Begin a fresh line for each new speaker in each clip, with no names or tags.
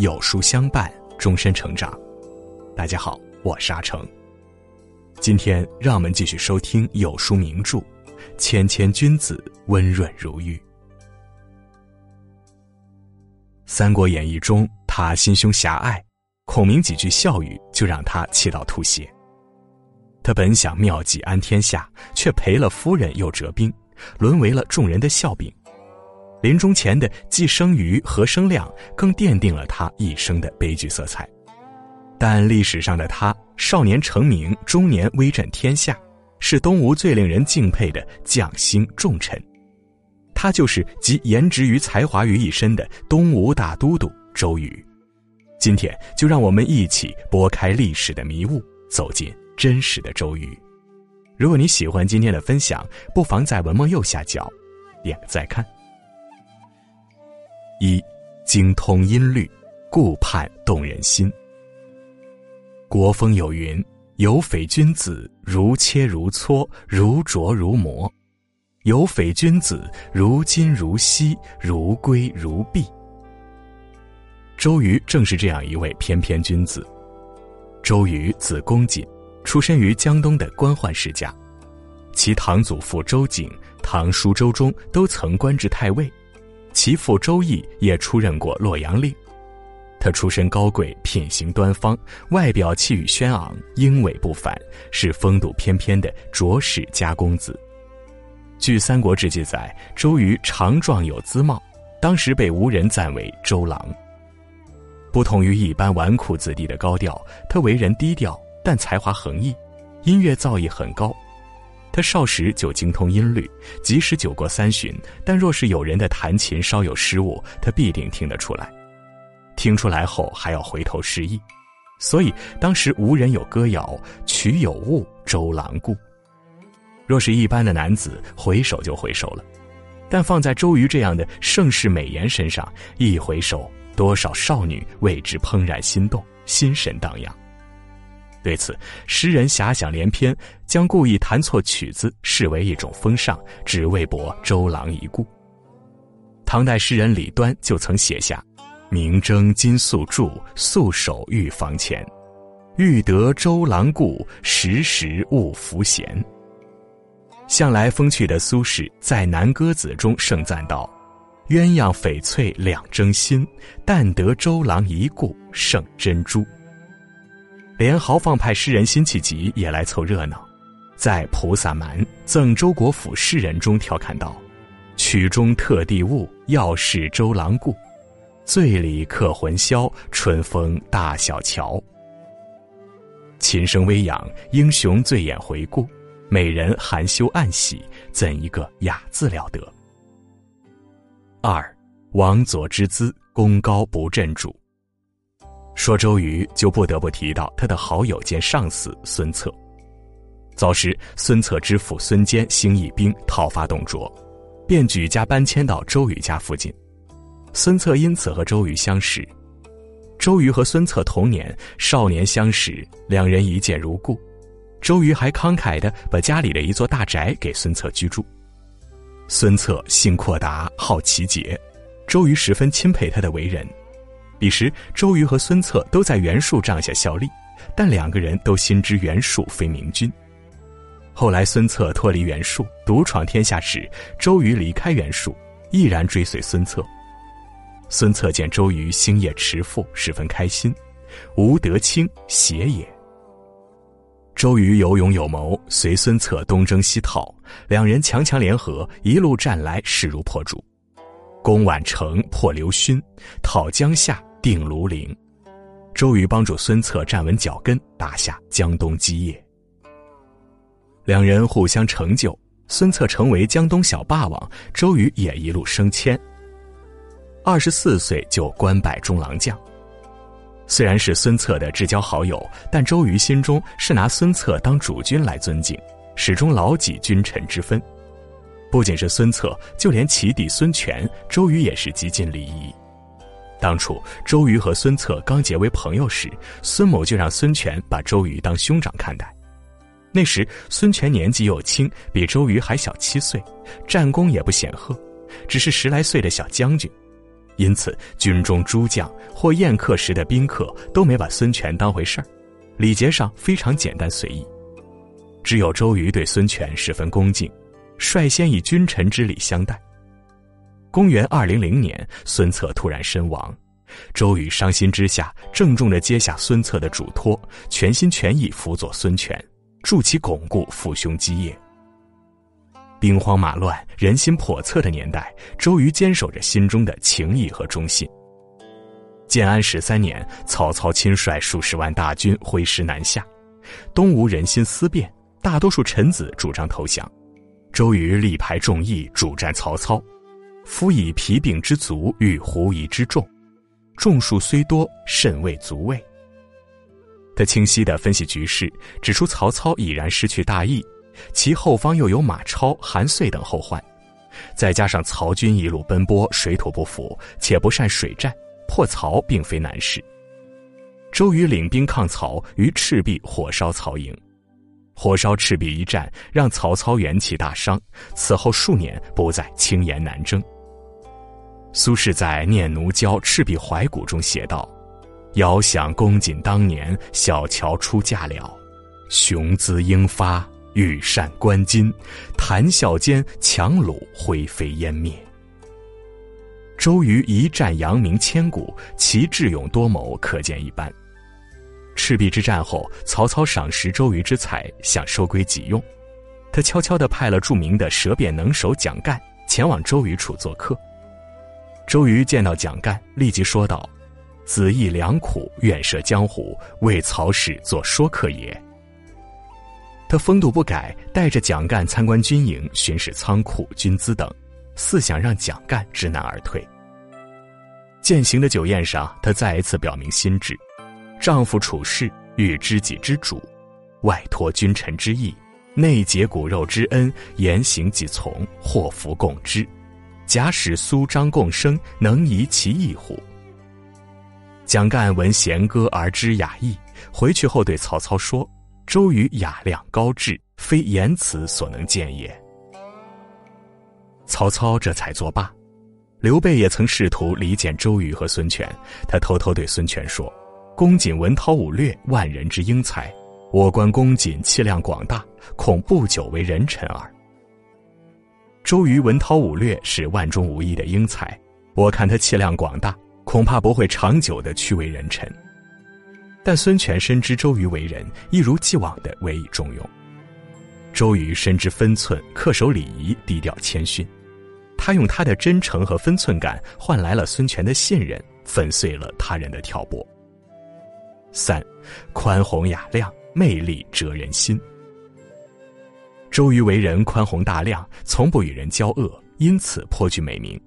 有书相伴，终身成长。大家好，我是阿成。今天让我们继续收听有书名著《谦谦君子，温润如玉》。《三国演义》中，他心胸狭隘，孔明几句笑语就让他气到吐血。他本想妙计安天下，却赔了夫人又折兵，沦为了众人的笑柄。临终前的既生瑜、何生亮，更奠定了他一生的悲剧色彩。但历史上的他，少年成名，中年威震天下，是东吴最令人敬佩的将星重臣。他就是集颜值与才华于一身的东吴大都督周瑜。今天就让我们一起拨开历史的迷雾，走进真实的周瑜。如果你喜欢今天的分享，不妨在文末右下角点个再看。一，精通音律，顾盼动人心。国风有云：“有匪君子，如切如磋，如琢如磨；有匪君子，如金如锡，如圭如璧。”周瑜正是这样一位翩翩君子。周瑜字公瑾，出身于江东的官宦世家，其堂祖父周景、堂叔周忠都曾官至太尉。其父周易也出任过洛阳令，他出身高贵，品行端方，外表气宇轩昂，英伟不凡，是风度翩翩的卓氏家公子。据《三国志》记载，周瑜长壮有姿貌，当时被吴人赞为周郎。不同于一般纨绔子弟的高调，他为人低调，但才华横溢，音乐造诣很高。他少时就精通音律，即使酒过三巡，但若是有人的弹琴稍有失误，他必定听得出来。听出来后还要回头示意，所以当时无人有歌谣：“曲有误，周郎顾。”若是一般的男子，回首就回首了，但放在周瑜这样的盛世美颜身上，一回首，多少少女为之怦然心动，心神荡漾。对此，诗人遐想连篇，将故意弹错曲子视为一种风尚，只为博周郎一顾。唐代诗人李端就曾写下：“明争金粟柱，素手玉房前。欲得周郎顾，时时勿拂弦。”向来风趣的苏轼在《南歌子》中盛赞道：“鸳鸯翡翠两争心，但得周郎一顾胜珍珠。”连豪放派诗人辛弃疾也来凑热闹，在《菩萨蛮·赠周国府诗人》中调侃道：“曲中特地物，要是周郎顾。醉里客魂销，春风大小桥。琴声微扬，英雄醉眼回顾，美人含羞暗喜，怎一个雅字了得！”二，王佐之姿，功高不振主。说周瑜，就不得不提到他的好友兼上司孙策。早时，孙策之父孙坚兴义兵，讨伐董卓，便举家搬迁到周瑜家附近。孙策因此和周瑜相识。周瑜和孙策同年，少年相识，两人一见如故。周瑜还慷慨地把家里的一座大宅给孙策居住。孙策性阔达，好奇节，周瑜十分钦佩他的为人。彼时，周瑜和孙策都在袁术帐下效力，但两个人都心知袁术非明君。后来，孙策脱离袁术，独闯天下时，周瑜离开袁术，毅然追随孙策。孙策见周瑜星夜驰赴，十分开心。吴德清邪也。周瑜有勇有谋，随孙策东征西讨，两人强强联合，一路战来，势如破竹，攻宛城，破刘勋，讨江夏。定庐陵，周瑜帮助孙策站稳脚跟，打下江东基业。两人互相成就，孙策成为江东小霸王，周瑜也一路升迁。二十四岁就官拜中郎将。虽然是孙策的至交好友，但周瑜心中是拿孙策当主君来尊敬，始终牢记君臣之分。不仅是孙策，就连其弟孙权，周瑜也是极尽礼仪。当初周瑜和孙策刚结为朋友时，孙某就让孙权把周瑜当兄长看待。那时孙权年纪又轻，比周瑜还小七岁，战功也不显赫，只是十来岁的小将军。因此军中诸将或宴客时的宾客都没把孙权当回事儿，礼节上非常简单随意。只有周瑜对孙权十分恭敬，率先以君臣之礼相待。公元二零零年，孙策突然身亡，周瑜伤心之下，郑重地接下孙策的嘱托，全心全意辅佐孙权，助其巩固父兄基业。兵荒马乱、人心叵测的年代，周瑜坚守着心中的情义和忠信。建安十三年，曹操亲率数十万大军挥师南下，东吴人心思变。大多数臣子主张投降，周瑜力排众议，主战曹操。夫以疲病之足与狐疑之众，众数虽多，甚未足畏。他清晰地分析局势，指出曹操已然失去大义，其后方又有马超、韩遂等后患，再加上曹军一路奔波，水土不服，且不善水战，破曹并非难事。周瑜领兵抗曹，于赤壁火烧曹营。火烧赤壁一战，让曹操元气大伤，此后数年不再轻言南征。苏轼在《念奴娇·赤壁怀古》中写道：“遥想公瑾当年，小乔出嫁了，雄姿英发，羽扇纶巾，谈笑间，樯橹灰飞烟灭。”周瑜一战扬名千古，其智勇多谋，可见一斑。赤壁之战后，曹操赏识周瑜之才，想收归己用。他悄悄地派了著名的舌辩能手蒋干前往周瑜处做客。周瑜见到蒋干，立即说道：“子亦良苦，愿涉江湖，为曹氏做说客也。”他风度不改，带着蒋干参观军营，巡视仓库、军资等，似想让蒋干知难而退。践行的酒宴上，他再一次表明心志。丈夫处事欲知己之主，外托君臣之义，内结骨肉之恩，言行己从，祸福共之。假使苏张共生，能移其意乎？蒋干闻弦歌而知雅意，回去后对曹操说：“周瑜雅量高致，非言辞所能见也。”曹操这才作罢。刘备也曾试图离间周瑜和孙权，他偷偷对孙权说。公瑾文韬武略，万人之英才。我观公瑾气量广大，恐不久为人臣耳。周瑜文韬武略是万中无一的英才，我看他气量广大，恐怕不会长久的屈为人臣。但孙权深知周瑜为人，一如既往的委以重用。周瑜深知分寸，恪守礼仪，低调谦逊。他用他的真诚和分寸感换来了孙权的信任，粉碎了他人的挑拨。三，宽宏雅量，魅力折人心。周瑜为人宽宏大量，从不与人交恶，因此颇具美名。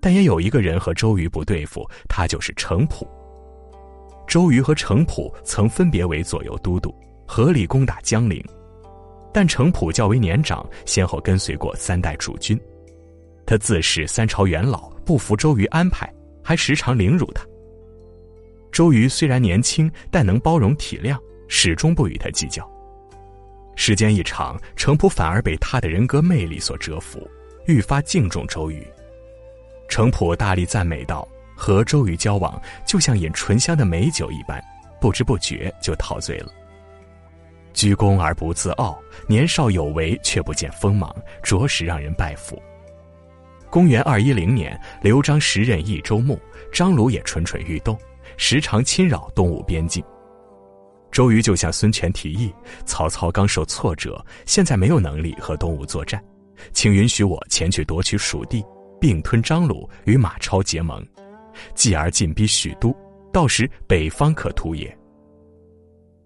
但也有一个人和周瑜不对付，他就是程普。周瑜和程普曾分别为左右都督，合力攻打江陵。但程普较为年长，先后跟随过三代主君，他自恃三朝元老，不服周瑜安排，还时常凌辱他。周瑜虽然年轻，但能包容体谅，始终不与他计较。时间一长，程普反而被他的人格魅力所折服，愈发敬重周瑜。程普大力赞美道：“和周瑜交往，就像饮醇香的美酒一般，不知不觉就陶醉了。居功而不自傲，年少有为却不见锋芒，着实让人拜服。”公元二一零年，刘璋时任益州牧，张鲁也蠢蠢欲动。时常侵扰东吴边境，周瑜就向孙权提议：曹操刚受挫折，现在没有能力和东吴作战，请允许我前去夺取蜀地，并吞张鲁，与马超结盟，继而进逼许都，到时北方可图也。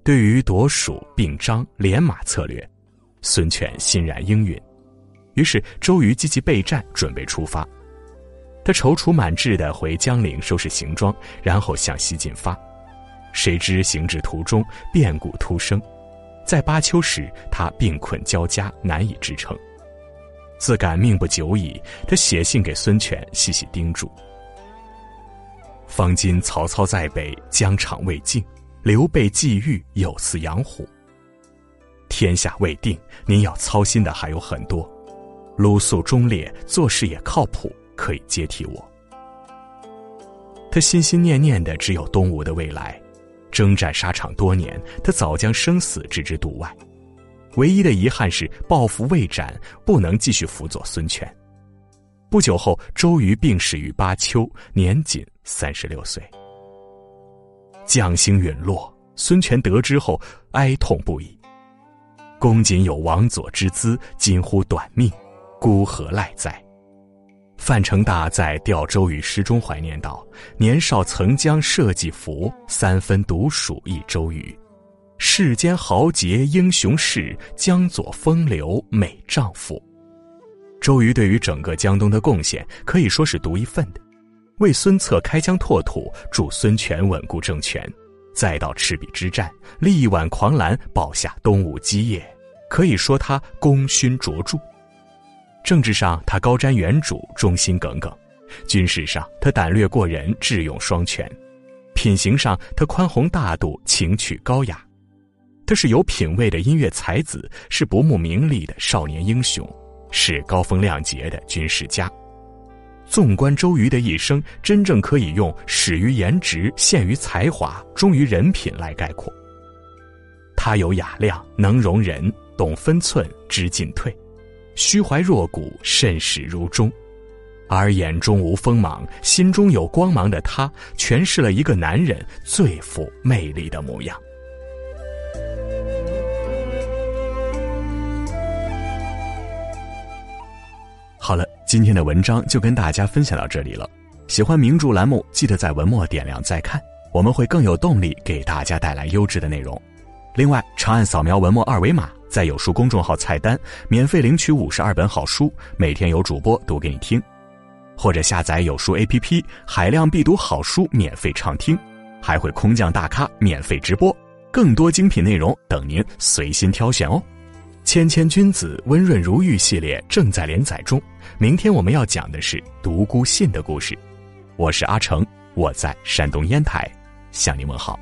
对于夺蜀并张连马策略，孙权欣然应允，于是周瑜积极备战，准备出发。他踌躇满志地回江陵收拾行装，然后向西进发。谁知行至途中，变故突生，在巴丘时，他病困交加，难以支撑。自感命不久矣，他写信给孙权，细细叮嘱：“方今曹操在北，疆场未尽，刘备既遇，有似养虎。天下未定，您要操心的还有很多。鲁肃忠烈，做事也靠谱。”可以接替我。他心心念念的只有东吴的未来。征战沙场多年，他早将生死置之度外，唯一的遗憾是抱负未展，不能继续辅佐孙权。不久后，周瑜病逝于巴丘，年仅三十六岁。将星陨落，孙权得知后哀痛不已。公瑾有王佐之资，今乎短命，孤何赖哉？范成大在《吊周瑜》诗中怀念道：“年少曾将社稷服，三分独属一周瑜。世间豪杰英雄事，江左风流美丈夫。”周瑜对于整个江东的贡献可以说是独一份的，为孙策开疆拓土，助孙权稳固政权，再到赤壁之战，力挽狂澜，保下东吴基业，可以说他功勋卓著。政治上，他高瞻远瞩，忠心耿耿；军事上，他胆略过人，智勇双全；品行上，他宽宏大度，情趣高雅。他是有品位的音乐才子，是不慕名利的少年英雄，是高风亮节的军事家。纵观周瑜的一生，真正可以用“始于颜值，陷于才华，忠于人品”来概括。他有雅量，能容人，懂分寸，知进退。虚怀若谷，慎始如终，而眼中无锋芒，心中有光芒的他，诠释了一个男人最富魅力的模样。好了，今天的文章就跟大家分享到这里了。喜欢名著栏目，记得在文末点亮再看，我们会更有动力给大家带来优质的内容。另外，长按扫描文末二维码。在有书公众号菜单免费领取五十二本好书，每天有主播读给你听，或者下载有书 APP，海量必读好书免费畅听，还会空降大咖免费直播，更多精品内容等您随心挑选哦。谦谦君子，温润如玉系列正在连载中，明天我们要讲的是独孤信的故事。我是阿成，我在山东烟台，向你问好。